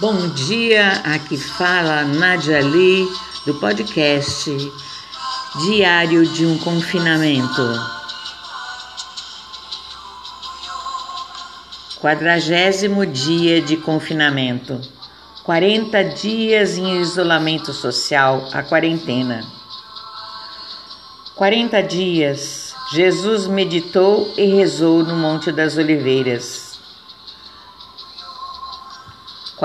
Bom dia, aqui fala Nadia Lee do podcast Diário de um Confinamento. Quadragésimo dia de confinamento. 40 dias em isolamento social, a quarentena. 40 dias, Jesus meditou e rezou no Monte das Oliveiras.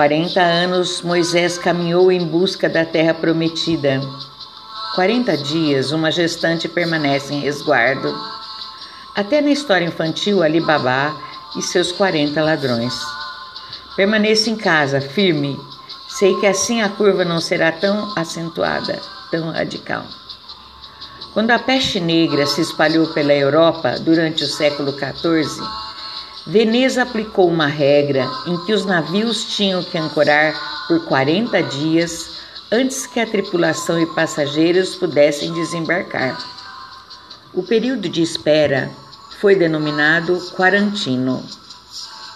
40 anos Moisés caminhou em busca da terra prometida. 40 dias uma gestante permanece em resguardo. Até na história infantil, Ali Babá e seus 40 ladrões. Permaneça em casa, firme. Sei que assim a curva não será tão acentuada, tão radical. Quando a peste negra se espalhou pela Europa durante o século XIV, Veneza aplicou uma regra em que os navios tinham que ancorar por 40 dias antes que a tripulação e passageiros pudessem desembarcar. O período de espera foi denominado quarantino,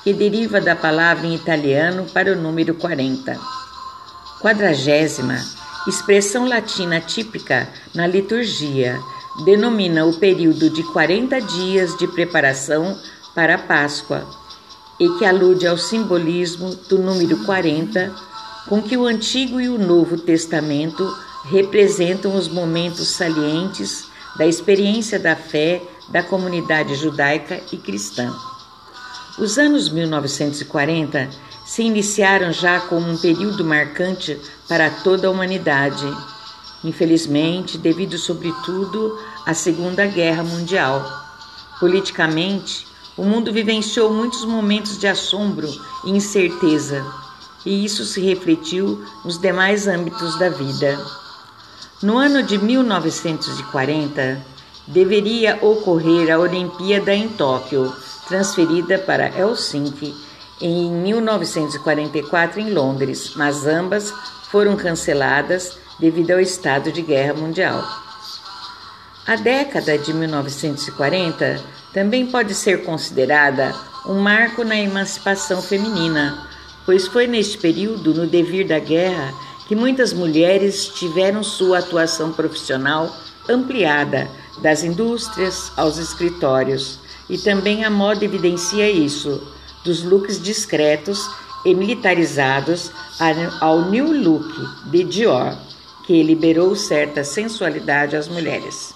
que deriva da palavra em italiano para o número 40. Quadragésima, expressão latina típica na liturgia, denomina o período de 40 dias de preparação para a Páscoa e que alude ao simbolismo do número 40, com que o Antigo e o Novo Testamento representam os momentos salientes da experiência da fé da comunidade judaica e cristã. Os anos 1940 se iniciaram já como um período marcante para toda a humanidade, infelizmente, devido sobretudo à Segunda Guerra Mundial. Politicamente, o mundo vivenciou muitos momentos de assombro e incerteza, e isso se refletiu nos demais âmbitos da vida. No ano de 1940, deveria ocorrer a Olimpíada em Tóquio, transferida para Helsinki em 1944 em Londres, mas ambas foram canceladas devido ao estado de guerra mundial. A década de 1940 também pode ser considerada um marco na emancipação feminina, pois foi neste período, no devir da guerra, que muitas mulheres tiveram sua atuação profissional ampliada, das indústrias aos escritórios. E também a moda evidencia isso, dos looks discretos e militarizados ao new look de Dior, que liberou certa sensualidade às mulheres.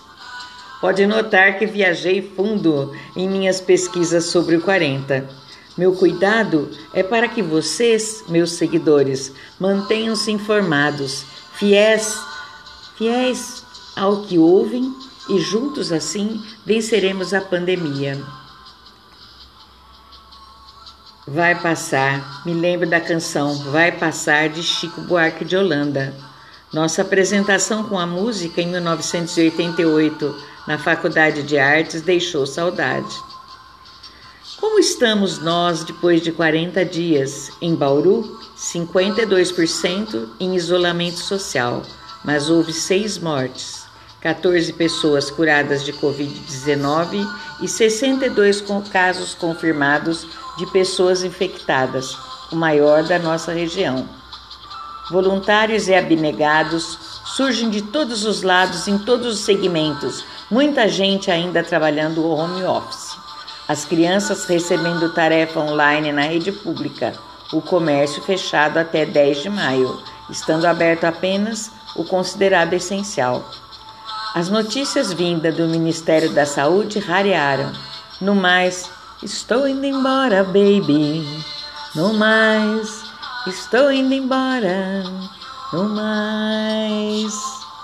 Pode notar que viajei fundo em minhas pesquisas sobre o 40. Meu cuidado é para que vocês, meus seguidores, mantenham-se informados, fiéis, fiéis ao que ouvem e juntos assim venceremos a pandemia. Vai passar, me lembro da canção Vai Passar de Chico Buarque de Holanda. Nossa apresentação com a música em 1988 na Faculdade de Artes deixou saudade. Como estamos nós depois de 40 dias? Em Bauru, 52% em isolamento social, mas houve seis mortes, 14 pessoas curadas de Covid-19 e 62 casos confirmados de pessoas infectadas, o maior da nossa região. Voluntários e abnegados surgem de todos os lados, em todos os segmentos, Muita gente ainda trabalhando home office. As crianças recebendo tarefa online na rede pública. O comércio fechado até 10 de maio, estando aberto apenas o considerado essencial. As notícias vindas do Ministério da Saúde rarearam. No mais, estou indo embora, baby. No mais, estou indo embora. No mais.